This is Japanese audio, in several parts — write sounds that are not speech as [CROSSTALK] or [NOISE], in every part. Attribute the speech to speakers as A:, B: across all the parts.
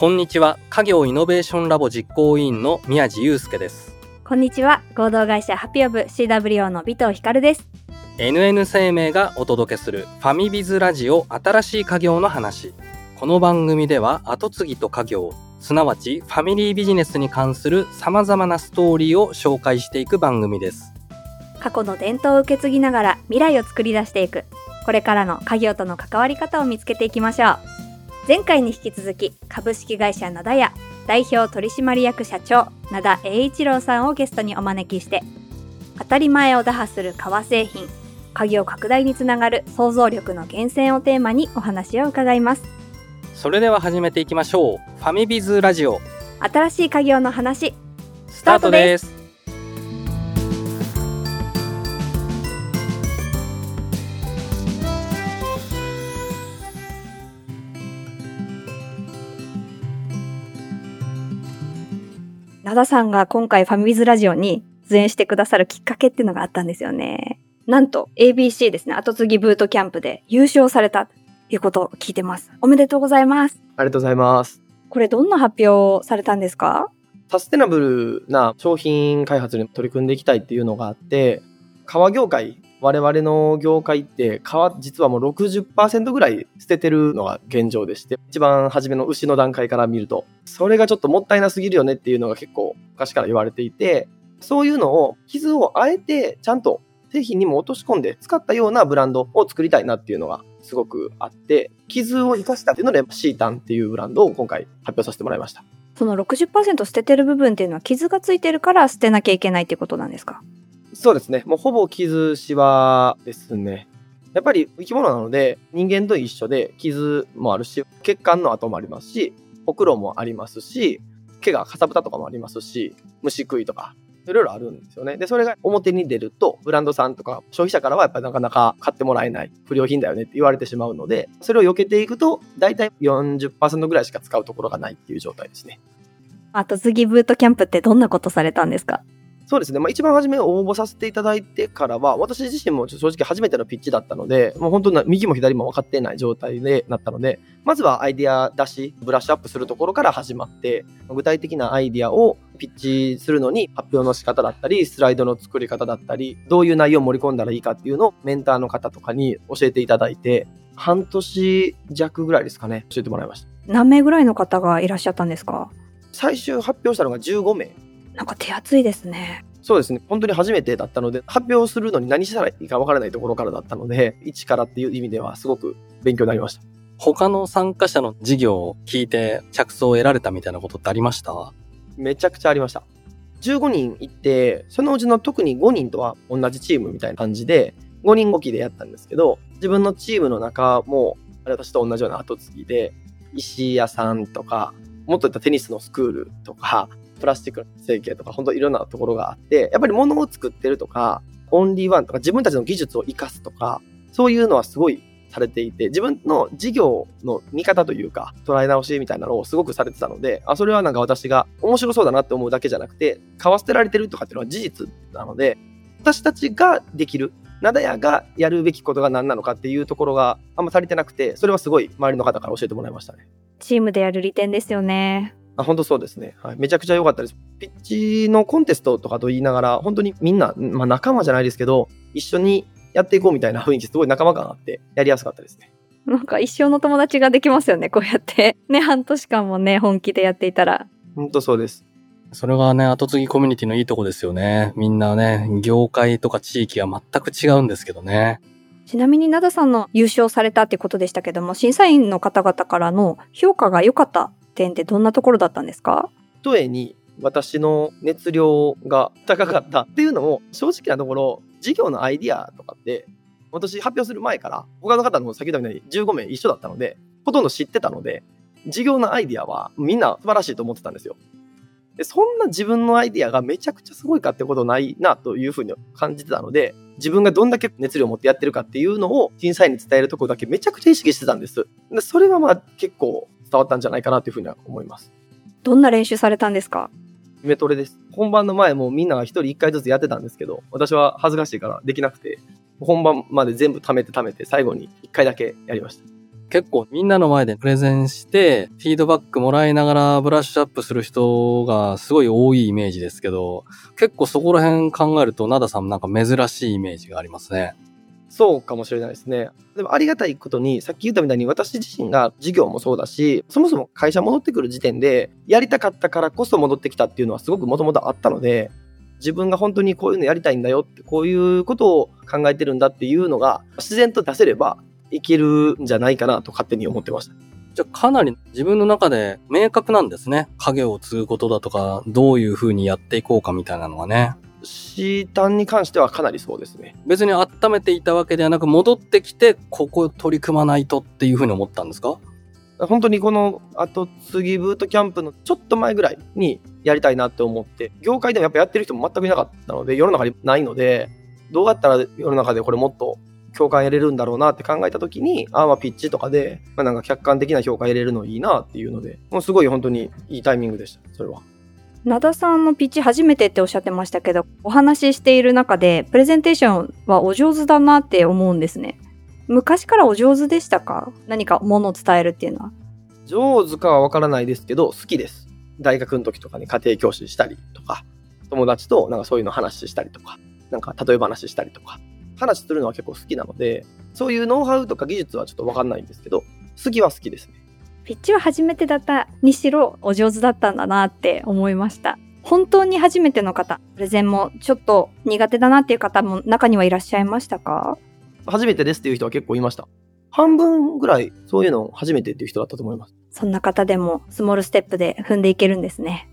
A: こんにちは。家業イノベーションラボ実行委員の宮地祐介です。
B: こんにちは。合同会社ハピオブ CWO の尾藤光です。
A: NN 生命がお届けするファミビズラジオ新しい家業の話。この番組では後継ぎと家業すなわちファミリービジネスに関する様々なストーリーを紹介していく番組です。
B: 過去の伝統を受け継ぎながら未来を作り出していく。これからの家業との関わり方を見つけていきましょう前回に引き続き株式会社灘屋代表取締役社長灘栄一郎さんをゲストにお招きして当たり前を打破する革製品家業拡大につながる想像力の源泉をテーマにお話を伺います。
A: それでは始めていきましょう。ファミビズラジオ。
B: 新しい家業の話
A: スタートです
B: 灘さんが今回ファミビズラジオに出演してくださるきっかけっていうのがあったんですよね。なんと ABC ですね、後継ぎブートキャンプで優勝されたということを聞いてます。おめでとうございます。
C: ありがとうございます。
B: これどんな発表をされたんですか？
C: サステナブルな商品開発に取り組んでいきたいっていうのがあって、革業界、我々の業界って革実はもう60%ぐらい捨ててるのが現状でして、一番初めの牛の段階から見ると、それがちょっともったいなすぎるよねっていうのが結構昔から言われていて、そういうのを傷をあえてちゃんと製品にも落とし込んで使ったようなブランドを作りたいなっていうのがすごくあって、傷を生かしたっていうのでシータンっていうブランドを今回発表させてもらいました。
B: その60%捨ててる部分っていうのは傷がついてるから捨てなきゃいけないっていうことなんですか？
C: そうですね。もうほぼ傷しわですね。やっぱり生き物なので人間と一緒で傷もあるし、血管の跡もありますし、ほくろもありますし、毛がかさぶたとかもありますし、虫食いとか、いろいろあるんですよね。で、それが表に出ると、ブランドさんとか消費者からはやっぱりなかなか買ってもらえない不良品だよねって言われてしまうので、それを避けていくと、だいたい40%ぐらいしか使うところがないっていう状態ですね。
B: 後継ぎブートキャンプってどんなことされたんですか？
C: そうですね。まあ、一番初め応募させていただいてからは、私自身も正直初めてのピッチだったので、もう本当に右も左も分かっていない状態でなったので、まずはアイデア出し、ブラッシュアップするところから始まって、具体的なアイデアをピッチするのに発表の仕方だったり、スライドの作り方だったり、どういう内容を盛り込んだらいいかっていうのをメンターの方とかに教えていただいて、半年弱ぐらいですかね、教えてもらいました。
B: 何名ぐらいの方がいらっしゃったんですか？
C: 最終発表したのが15名。
B: なんか手厚いですね。
C: そうですね。本当に初めてだったので、発表するのに何したらいいか分からないところからだったので、一からっていう意味ではすごく勉強になりました。
A: 他の参加者の事業を聞いて着想を得られたみたいなことってありました？
C: めちゃくちゃありました。15人行って、そのうちの特に5人とは同じチームみたいな感じで、5人5期でやったんですけど、自分のチームの中も、あれ私と同じような後継ぎで、石屋さんとか、もっと言ったらテニスのスクールとか、プラスチックの成形とか、本当いろんなところがあって、やっぱり物を作ってるとか、オンリーワンとか、自分たちの技術を活かすとか、そういうのはすごいされていて、自分の事業の見方というか、捉え直しみたいなのをすごくされてたので、あ、それはなんか私が面白そうだなって思うだけじゃなくて、買わせてられてるとかっていうのは事実なので、私たちができる、灘屋がやるべきことが何なのかっていうところがあんま足りてなくて、それはすごい周りの方から教えてもらいましたね。
B: チームでやる利点ですよね。
C: あ本当そうですね、はい。めちゃくちゃ良かったです。ピッチのコンテストとかと言いながら、本当にみんな、まあ、仲間じゃないですけど、一緒にやっていこうみたいな雰囲気、すごい仲間感あって、やりやすかったですね。
B: なんか一生の友達ができますよね、こうやって。ね、半年間もね、本気でやっていたら。
C: 本当そうです。
A: それがね、後継ぎコミュニティのいいとこですよね。みんなね、業界とか地域は全く違うんですけどね。
B: ちなみに灘さんの優勝されたってことでしたけども、審査員の方々からの評価が良かった点ってどんなところだったんですか？
C: 一重に私の熱量が高かったっていうのも正直なところ事業のアイディアとかって私発表する前から他の方の先ほどみたいに15名一緒だったのでほとんど知ってたので事業のアイディアはみんな素晴らしいと思ってたんですよ。でそんな自分のアイディアがめちゃくちゃすごいかってことないなというふうに感じてたので自分がどんだけ熱量を持ってやってるかっていうのを審査員に伝えるとこだけめちゃくちゃ意識してたんです。でそれはまあ結構伝わったんじゃないかなというふうには思います。
B: どんな練習されたんですか？
C: イメトレです。本番の前もみんなが一人一回ずつやってたんですけど、私は恥ずかしいからできなくて、本番まで全部貯めて貯めて最後に一回だけやりました。
A: 結構みんなの前でプレゼンして、フィードバックもらいながらブラッシュアップする人がすごい多いイメージですけど、結構そこら辺考えると、灘さんもなんか珍しいイメージがありますね。
C: そうかもしれないですね。でもありがたいことに、さっき言ったみたいに私自身が事業もそうだし、そもそも会社戻ってくる時点で、やりたかったからこそ戻ってきたっていうのはすごくもともとあったので、自分が本当にこういうのやりたいんだよって、こういうことを考えてるんだっていうのが自然と出せればいけるんじゃないかなと勝手に思ってました。
A: じゃあかなり自分の中で明確なんですね。影を継ぐことだとか、どういう風にやっていこうかみたいなのがね。
C: C 端に関してはかなりそうですね。
A: 別に温めていたわけではなく、戻ってきて、ここ取り組まないとっていう風に思ったんですか
C: 本当にこの後継ぎブートキャンプのちょっと前ぐらいにやりたいなって思って、業界でもやっぱやってる人も全くいなかったので、世の中にないので、どうやったら世の中でこれもっと共感得れるんだろうなって考えた時に、ああまあピッチとかで、まあ、なんか客観的な評価得れるのいいなっていうので、もうすごい本当にいいタイミングでした、それは。
B: 灘さんのピッチ初めてっておっしゃってましたけど、お話ししている中で、プレゼンテーションはお上手だなって思うんですね。昔からお上手でしたか？何かものを伝えるっていうのは。
C: 上手かはわからないですけど、好きです。大学の時とかに家庭教師したりとか、友達となんかそういうの話したりとか、なんか例え話したりとか、話するのは結構好きなので、そういうノウハウとか技術はちょっとわかんないんですけど、好きは好きですね。
B: ピッチは初めてだったにしろお上手だったんだなって思いました。本当に初めての方、プレゼンもちょっと苦手だなっていう方も中にはいらっしゃいましたか？
C: 初めてですっていう人は結構いました。半分ぐらいそういうの初めてっていう人だったと思います。
B: そんな方でもスモールステップで踏んでいけるんですね。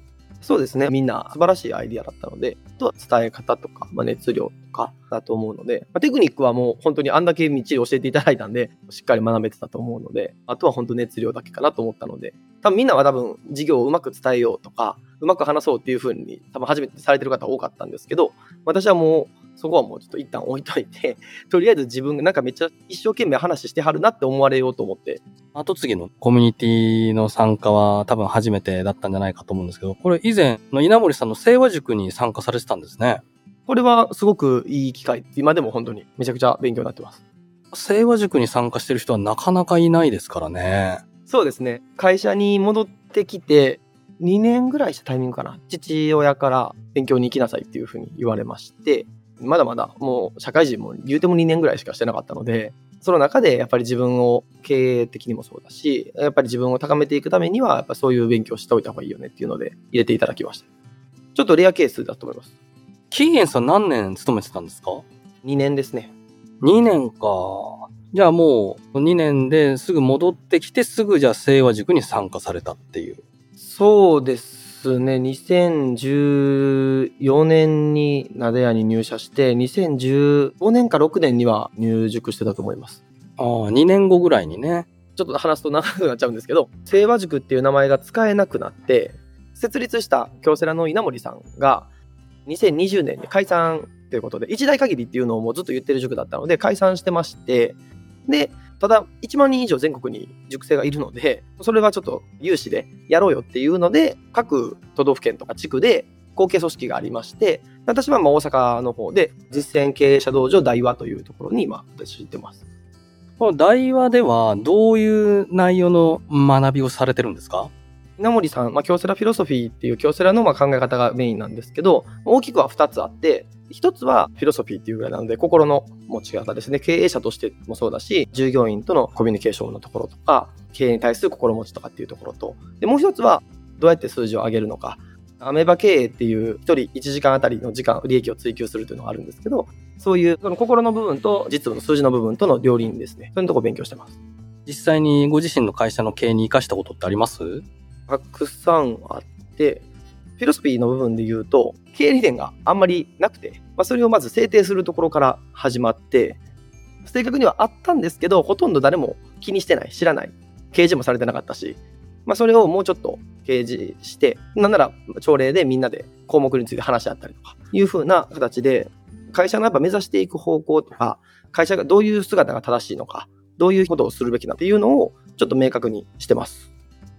C: そうですね。みんな素晴らしいアイディアだったので、あとは伝え方とか、まあ、熱量とかだと思うので、まあ、テクニックはもう本当にあんだけみっちり教えていただいたんで、しっかり学べてたと思うので、あとは本当熱量だけかなと思ったので、多分みんなは多分授業をうまく伝えようとか、うまく話そうっていうふうに多分初めてされてる方多かったんですけど、私はもうそこはもうちょっと一旦置いといて、[LAUGHS] とりあえず自分がなんかめっちゃ一生懸命話してはるなって思われようと思って、
A: 後継ぎのコミュニティの参加は多分初めてだったんじゃないかと思うんですけど、これ以前の稲森さんの清和塾に参加されてたんですね。
C: これはすごくいい機会。今でも本当にめちゃくちゃ勉強になってます。
A: 清和塾に参加してる人はなかなかいないですからね。
C: そうですね。会社に戻ってきて、2年ぐらいしたタイミングかな。父親から勉強に行きなさいっていうふうに言われまして、まだまだもう社会人も言うても2年ぐらいしかしてなかったので、その中でやっぱり自分を経営的にもそうだし、やっぱり自分を高めていくためには、やっぱそういう勉強しておいた方がいいよねっていうので入れていただきました。ちょっとレアケースだと思います。
A: キーエンさん何年勤めてたんですか
C: ？2年ですね。
A: 2年か。じゃあもう2年ですぐ戻ってきてすぐじゃあ清和塾に参加されたっていう。
C: そうですね。2014年に灘屋に入社して、2015年か6年には入塾してたと思います。
A: ああ、2年後ぐらいにね。
C: ちょっと話すと長くなっちゃうんですけど、清和塾っていう名前が使えなくなって、設立した京セラの稲森さんが、2020年に解散ということで、一代限りっていうのをもうずっと言ってる塾だったので、解散してまして、で、ただ1万人以上全国に塾生がいるので、それはちょっと有志でやろうよっていうので、各都道府県とか地区で後継組織がありまして、私はまあ大阪の方で実践経営者道場大和というところに今私行ってます。
A: この大和ではどういう内容の学びをされてるんですか？
C: 稲森さん、まあ、京セラフィロソフィーっていう京セラのまあ考え方がメインなんですけど、大きくは2つあって、一つはフィロソフィーっていうぐらいなので、心の持ち方ですね。経営者としてもそうだし、従業員とのコミュニケーションのところとか、経営に対する心持ちとかっていうところと、で、もう一つは、どうやって数字を上げるのか。アメーバ経営っていう一人1時間あたりの時間、利益を追求するというのがあるんですけど、そういうその心の部分と実務の数字の部分との両輪ですね。そういうところを勉強してます。
A: 実際にご自身の会社の経営に活かしたことってあります？
C: たくさんあって、フィロソフィーの部分で言うと、経理念があんまりなくて、まあ、それをまず制定するところから始まって、正確にはあったんですけど、ほとんど誰も気にしてない、知らない、掲示もされてなかったし、まあ、それをもうちょっと掲示して、なんなら朝礼でみんなで項目について話し合ったりとか、いう風な形で、会社のやっぱ目指していく方向とか、会社がどういう姿が正しいのか、どういうことをするべきなっていうのをちょっと明確にしてます。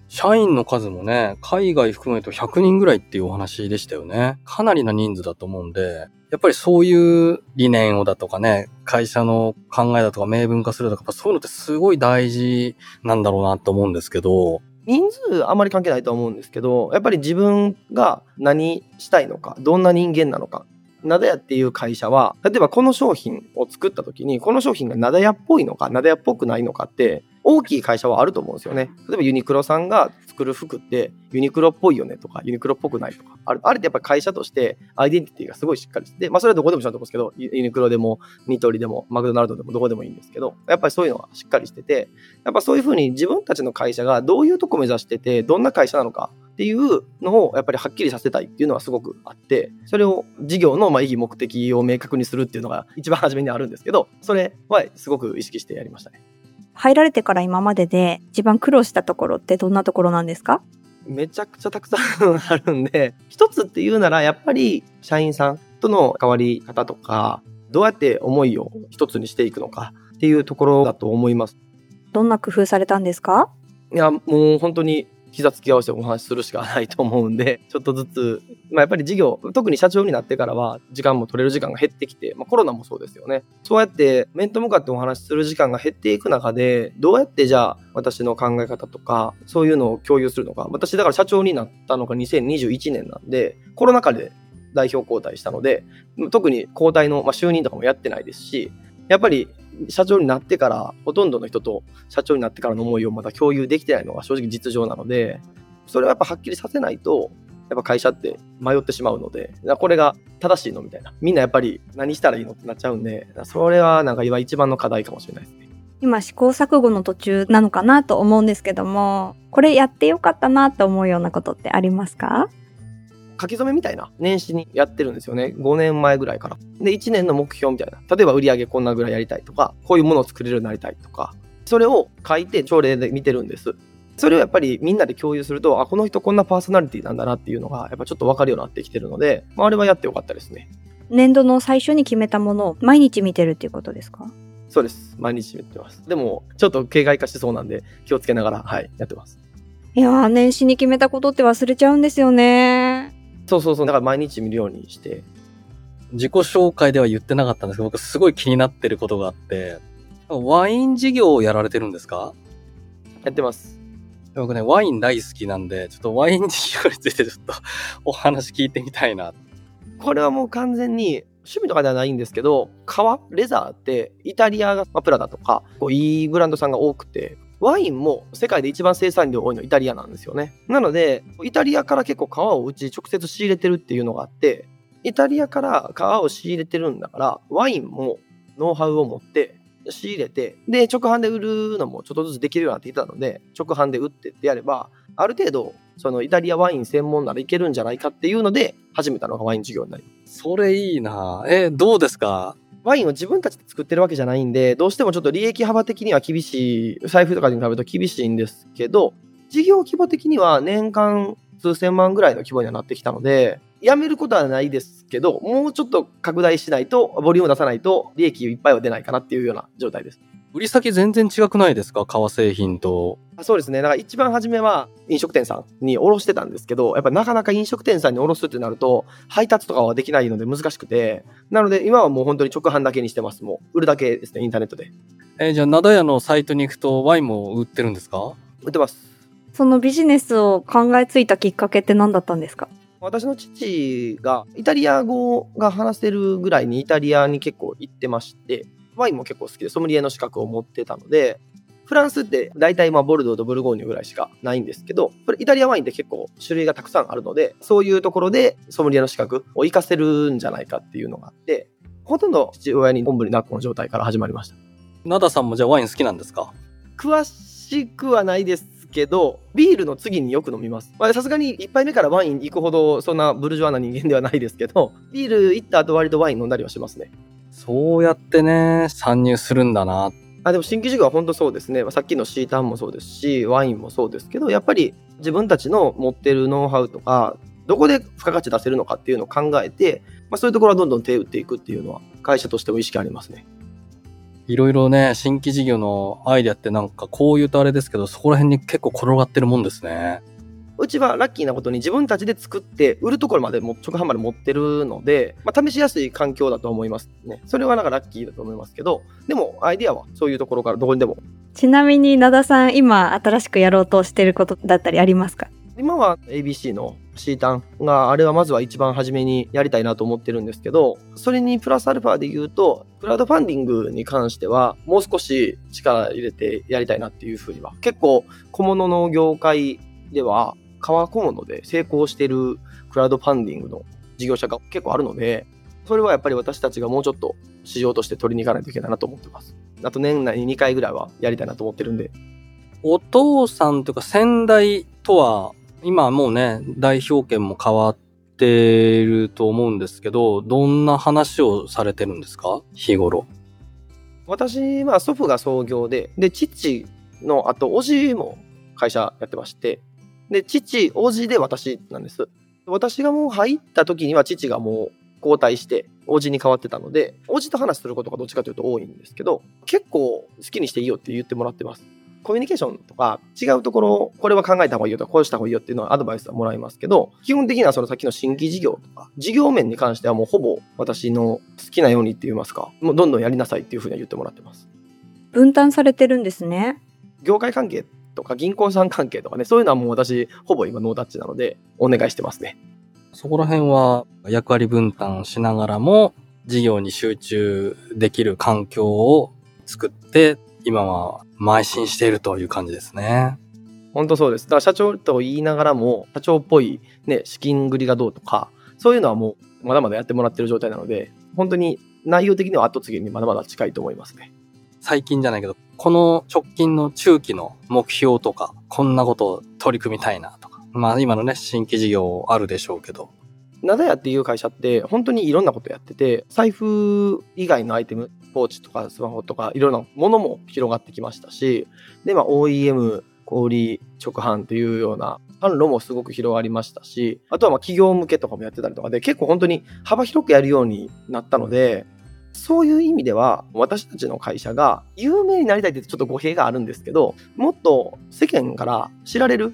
A: 社員の数もね、海外含めると100人ぐらいっていうお話でしたよね。かなりな人数だと思うんで、やっぱりそういう理念をだとかね、会社の考えだとか明文化するとか、そういうのってすごい大事なんだろうなと思うんですけど、
C: 人数あまり関係ないと思うんですけど、やっぱり自分が何したいのか、どんな人間なのか。ナダヤっていう会社は、例えばこの商品を作った時に、この商品がナダヤっぽいのか、ナダヤっぽくないのかって、大きい会社はあると思うんですよね。例えばユニクロさんが作る服ってユニクロっぽいよねとか、ユニクロっぽくないとか、あれあれってやっぱ会社としてアイデンティティがすごいしっかりして、まあそれはどこでもちゃんと思うんですけど、ユニクロでもニトリでもマクドナルドでもどこでもいいんですけど、やっぱりそういうのがしっかりしてて、やっぱそういうふうに自分たちの会社がどういうとこ目指してて、どんな会社なのかっていうのをやっぱりはっきりさせたいっていうのはすごくあって、それを事業のまあ意義目的を明確にするっていうのが一番初めにあるんですけど、それはすごく意識してやりましたね。
B: 入られてから今までで一番苦労したところってどんなところなんですか？
C: めちゃくちゃたくさんあるんで、一つっていうならやっぱり社員さんとの関わり方とか、どうやって思いを一つにしていくのかっていうところだと思います。
B: どんな工夫されたんですか？
C: いや、もう本当に膝つき合わせてお話しするしかないと思うんで、[LAUGHS] ちょっとずつ、まあ、やっぱり事業、特に社長になってからは、時間も取れる時間が減ってきて、まあ、コロナもそうですよね。そうやって面と向かってお話しする時間が減っていく中で、どうやってじゃあ、私の考え方とか、そういうのを共有するのか。私、だから社長になったのが2021年なんで、コロナ禍で代表交代したので、特に交代の、まあ、就任とかもやってないですし、やっぱり社長になってから、ほとんどの人と社長になってからの思いをまだ共有できてないのが正直実情なので、それはやっぱはっきりさせないと、やっぱ会社って迷ってしまうので、これが正しいのみたいな。みんなやっぱり何したらいいのってなっちゃうんで、それはなんか今一番の課題かもしれないですね。
B: 今試行錯誤の途中なのかなと思うんですけども、これやってよかったなと思うようなことってありますか？
C: 書き初めみたいな年始にやってるんですよね。5年前ぐらいから。で、1年の目標みたいな。例えば売上こんなぐらいやりたいとか、こういうものを作れるようになりたいとか、それを書いて朝礼で見てるんです。それをやっぱりみんなで共有すると、あ、この人こんなパーソナリティなんだなっていうのが、やっぱちょっとわかるようになってきてるので、まあ、あれはやってよかったですね。
B: 年度の最初に決めたものを毎日見てるっていうことですか？
C: そうです。毎日見てます。でも、ちょっと形骸化しそうなんで、気をつけながら、はい、やってます。
B: いやー、年始に決めたことって忘れちゃうんですよね。
C: そうそうそう。だから毎日見るようにして。
A: 自己紹介では言ってなかったんですけど、僕すごい気になってることがあって、ワイン事業をやられてるんですか？
C: やってます。
A: 僕ね、ワイン大好きなんで、ちょっとワイン事業についてちょっと [LAUGHS] お話聞いてみたいな。
C: これはもう完全に趣味とかではないんですけど、革、レザーってイタリアが、まあ、プラダとか、こういいブランドさんが多くて、ワインも世界で一番生産量多いのイタリアなんですよね。なので、イタリアから結構皮をうち直接仕入れてるっていうのがあって、イタリアから皮を仕入れてるんだから、ワインもノウハウを持って仕入れて、で、直販で売るのもちょっとずつできるようになってきたので、直販で売ってってやれば、ある程度、そのイタリアワイン専門ならいけるんじゃないかっていうので、始めたのがワイン事業になりま
A: す。それいいなえ、どうですか？
C: ワインを自分たちで作ってるわけじゃないんで、どうしてもちょっと利益幅的には厳しい、財布とかに比べると厳しいんですけど、事業規模的には年間数千万ぐらいの規模にはなってきたので、やめることはないですけど、もうちょっと拡大しないと、ボリューム出さないと、利益いっぱいは出ないかなっていうような状態です。
A: 売り先全然違くないですか？革製品と。
C: そうですね。だから一番初めは飲食店さんに卸してたんですけど、やっぱなかなか飲食店さんに卸すってなると、配達とかはできないので難しくて、なので今はもう本当に直販だけにしてます。もう売るだけですね、インターネットで。
A: えー、じゃあ、灘屋のサイトに行くとワインも売ってるんですか？
C: 売ってます。
B: そのビジネスを考えついたきっかけって何だったんですか？
C: 私の父がイタリア語が話せるぐらいにイタリアに結構行ってまして、ワインも結構好きでソムリエの資格を持ってたので、フランスって大体まあボルドーとブルゴーニュぐらいしかないんですけど、これイタリアワインって結構種類がたくさんあるので、そういうところでソムリエの資格を活かせるんじゃないかっていうのがあって、ほとんど父親におんぶに抱っこの状態から始まりました。
A: 灘さんもじゃあワイン好きなんですか？
C: 詳しくはないですけど、ビールの次によく飲みます。さすがに1杯目からワイン行くほどそんなブルジョワな人間ではないですけど、ビール行った後割とワイン飲んだりはしますね。
A: そうやってね、参入するんだな。
C: あでも新規事業は本当そうですね。さっきのシータンもそうですし、ワインもそうですけど、やっぱり自分たちの持ってるノウハウとか、どこで付加価値出せるのかっていうのを考えて、まあ、そういうところはどんどん手を打っていくっていうのは、会社としても意識ありますね。
A: いろいろね、新規事業のアイデアってなんかこう言うとあれですけど、そこら辺に結構転がってるもんですね。
C: うちはラッキーなことに自分たちで作って売るところまでも直販まで持ってるので、まあ、試しやすい環境だと思いますね。それはなんかラッキーだと思いますけど、でもアイディアはそういうところからどこにでも。
B: ちなみに灘さん今新しくやろうとしてることだったりありますか？
C: 今は ABC の C タンがあれはまずは一番初めにやりたいなと思ってるんですけど、それにプラスアルファで言うと、クラウドファンディングに関してはもう少し力入れてやりたいなっていうふうには。結構小物の業界では革小物で成功してるクラウドファンディングの事業者が結構あるので、それはやっぱり私たちがもうちょっと市場として取りに行かないといけないなと思ってます。あと年内に2回ぐらいはやりたいなと思ってるんで。
A: お父さんというか先代とは、今もうね、代表権も変わってると思うんですけど、どんな話をされてるんですか？日頃。
C: 私は祖父が創業で、で、父の後、叔父も会社やってまして、で、父、叔父で私なんです。私がもう入った時には父がもう交代して、叔父に変わってたので、叔父と話することがどっちかというと多いんですけど、結構好きにしていいよって言ってもらってます。コミュニケーションとか違うところ、これは考えた方がいいよとか、こうした方がいいよっていうのはアドバイスはもらいますけど、基本的にはその先の新規事業とか、事業面に関してはもうほぼ私の好きなようにって言いますか、もうどんどんやりなさいっていうふうには言ってもらってます。
B: 分担されてるんですね。
C: 業界関係とか銀行さん関係とかね、そういうのはもう私、ほぼ今ノータッチなので、お願いしてますね。
A: そこら辺は役割分担しながらも事業に集中できる環境を作って今は邁進しているという感じですね。
C: 本当そうです。だから社長と言いながらも、社長っぽいね、資金繰りがどうとか、そういうのはもうまだまだやってもらってる状態なので、本当に内容的には後継ぎにまだまだ近いと思いますね。
A: 最近じゃないけど、この直近の中期の目標とか、こんなことを取り組みたいなとか、まあ今のね、新規事業あるでしょうけど。
C: なだやっていう会社って本当にいろんなことやってて、財布以外のアイテム、ポーチとかスマホとかいろんなものも広がってきましたし、で、まあ OEM、小売直販というような販路もすごく広がりましたし、あとはま企業向けとかもやってたりとかで、結構本当に幅広くやるようになったので、そういう意味では、私たちの会社が有名になりたいってちょっと語弊があるんですけど、もっと世間から知られる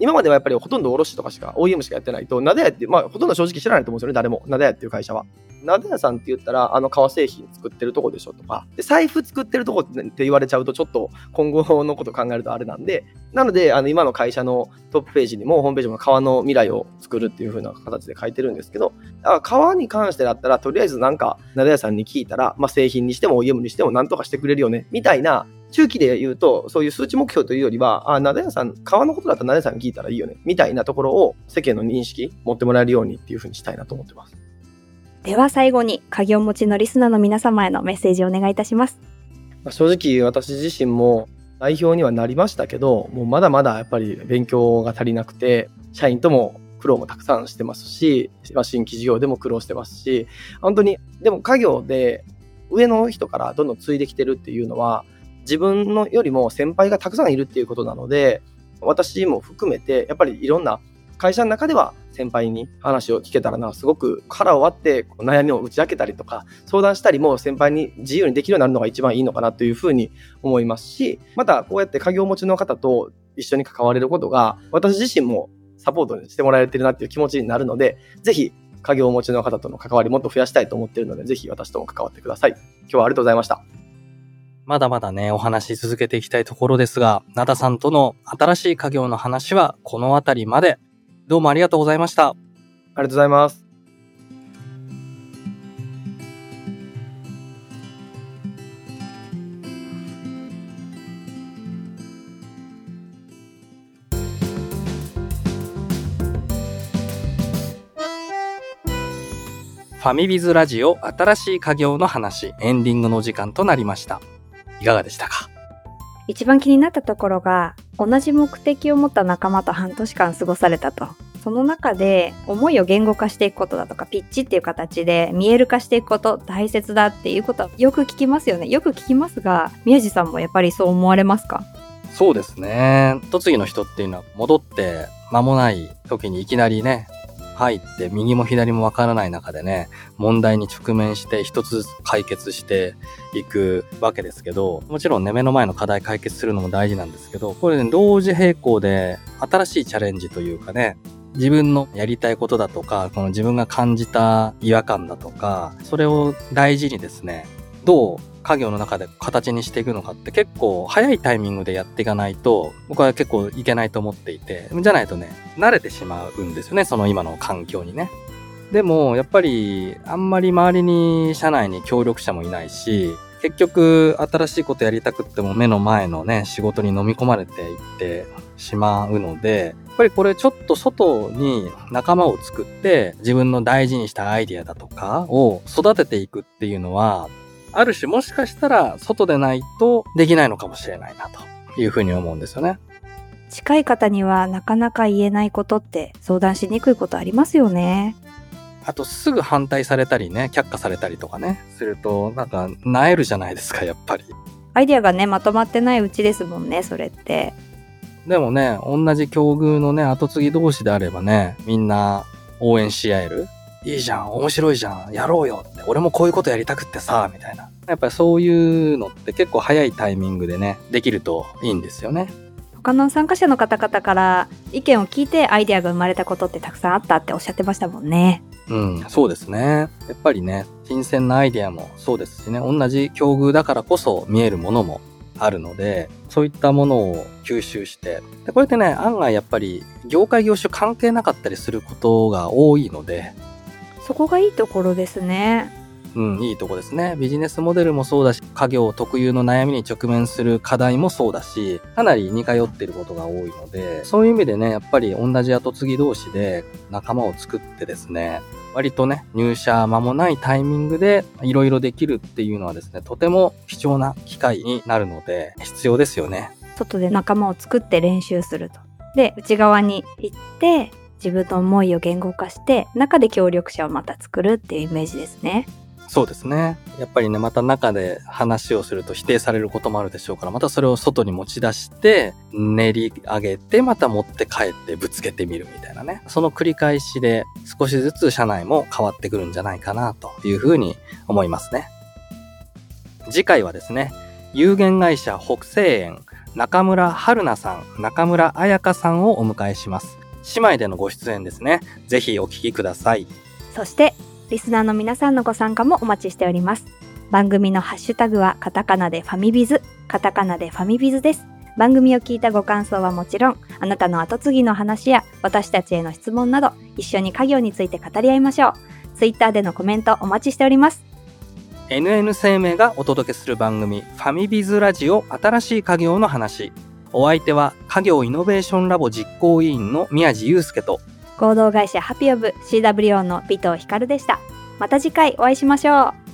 C: 今まではやっぱりほとんど卸とかしか OEM しかやってないと、なでやって、まあほとんど正直知らないと思うんですよね、誰も。なでやっていう会社は。なでやさんって言ったら、あの革製品作ってるとこでしょとか、で財布作ってるとこって言われちゃうと、ちょっと今後のこと考えるとあれなんで、なので、あの今の会社のトップページにも、ホームページも革の未来を作るっていう風な形で書いてるんですけど、だから革に関してだったら、とりあえずなんか、なでやさんに聞いたら、まあ製品にしても OEM にしてもなんとかしてくれるよね、みたいな中期で言うと、そういう数値目標というよりは、あ、なでやさん、川のことだったらなでやさんに聞いたらいいよね、みたいなところを世間の認識、持ってもらえるようにっていうふうにしたいなと思ってます。
B: では最後に、鍵を持ちのリスナーの皆様へのメッセージをお願いいたします。
C: 正直、私自身も代表にはなりましたけど、もうまだまだやっぱり勉強が足りなくて、社員とも苦労もたくさんしてますし、新規事業でも苦労してますし、本当に、でも家業で上の人からどんどん継いできてるっていうのは、自分のよりも先輩がたくさんいるっていうことなので、私も含めて、やっぱりいろんな会社の中では先輩に話を聞けたらな、すごく腹を割って悩みを打ち明けたりとか、相談したりも先輩に自由にできるようになるのが一番いいのかなというふうに思いますし、またこうやって家業持ちの方と一緒に関われることが、私自身もサポートしてもらえてるなっていう気持ちになるので、ぜひ家業持ちの方との関わりもっと増やしたいと思っているので、ぜひ私とも関わってください。今日はありがとうございました。
A: まだまだね、お話し続けていきたいところですが、灘さんとの新しい家業の話はこの辺りまで。どうもありがとうございました。あり
C: がとうございます。
A: ファミビズラジオ新しい家業の話、エンディングの時間となりました。いかがでしたか？
B: 一番気になったところが、同じ目的を持った仲間と半年間過ごされたと。その中で思いを言語化していくことだとか、ピッチっていう形で見える化していくこと大切だっていうことはよく聞きますよね。よく聞きますが、宮地さんもやっぱりそう思われますか？
A: そうですね。栃木の人っていうのは戻って間もない時にいきなりね、入って右も左もわからない中でね、問題に直面して一つずつ解決していくわけですけど、もちろんね、目の前の課題解決するのも大事なんですけど、これね、同時並行で新しいチャレンジというかね、自分のやりたいことだとか、この自分が感じた違和感だとか、それを大事にですね、どう家業の中で形にしていくのかって結構早いタイミングでやっていかないと僕は結構いけないと思っていてじゃないとね慣れてしまうんですよねその今の環境にね。でもやっぱりあんまり周りに社内に協力者もいないし結局新しいことやりたくっても目の前のね仕事に飲み込まれていってしまうのでやっぱりこれちょっと外に仲間を作って自分の大事にしたアイディアだとかを育てていくっていうのはある種もしかしたら外でないとできないのかもしれないなというふうに思うんですよね。
B: 近い方にはなかなか言えないことって相談しにくいことありますよね。
A: あとすぐ反対されたりね、却下されたりとかね、するとなんか萎えるじゃないですか、やっぱり。
B: アイデアがね、まとまってないうちですもんね、それって。
A: でもね、同じ境遇のね、後継ぎ同士であればね、みんな応援し合える。いいじゃん、面白いじゃん、やろうよって、俺もこういうことやりたくってさ、みたいな。やっぱりそういうのって結構早いタイミングでね、できるといいんですよね。
B: 他の参加者の方々から意見を聞いてアイデアが生まれたことってたくさんあったっておっしゃってましたもんね。
A: うん、そうですね。やっぱりね、新鮮なアイデアもそうですしね、同じ境遇だからこそ見えるものもあるので、そういったものを吸収して、でこれってね、案外やっぱり業界業種関係なかったりすることが多いので、
B: そこがいいところですね。
A: うん、いいとこですね。ビジネスモデルもそうだし、家業特有の悩みに直面する課題もそうだし、かなり似通っていることが多いので、そういう意味でね、やっぱり同じ後継ぎ同士で仲間を作ってですね、割とね、入社間もないタイミングでいろいろできるっていうのはですね、とても貴重な機会になるので、必要ですよね。
B: 外で仲間を作って練習すると。で、内側に行って、自分の思いを言語化して、中で協力者をまた作るっていうイメージですね。
A: そうですね。やっぱりね、また中で話をすると否定されることもあるでしょうから、またそれを外に持ち出して、練り上げて、また持って帰ってぶつけてみるみたいなね。その繰り返しで少しずつ社内も変わってくるんじゃないかなというふうに思いますね。次回はですね、有限会社北西園中村春菜さん、中村彩香さんをお迎えします。姉妹でのご出演ですね。ぜひお聞きください。
B: そして、リスナーの皆さんのご参加もお待ちしております。番組のハッシュタグはカタカナでファミビズ、カタカナでファミビズです。番組を聞いたご感想はもちろん、あなたの後継ぎの話や私たちへの質問など、一緒に家業について語り合いましょう。ツイッターでのコメントお待ちしております。
A: NN 生命がお届けする番組ファミビズラジオ新しい家業の話お相手は家業イノベーションラボ実行委員の宮地祐介と
B: 合同会社ハピオブ CWO の尾藤光でした。また次回お会いしましょう。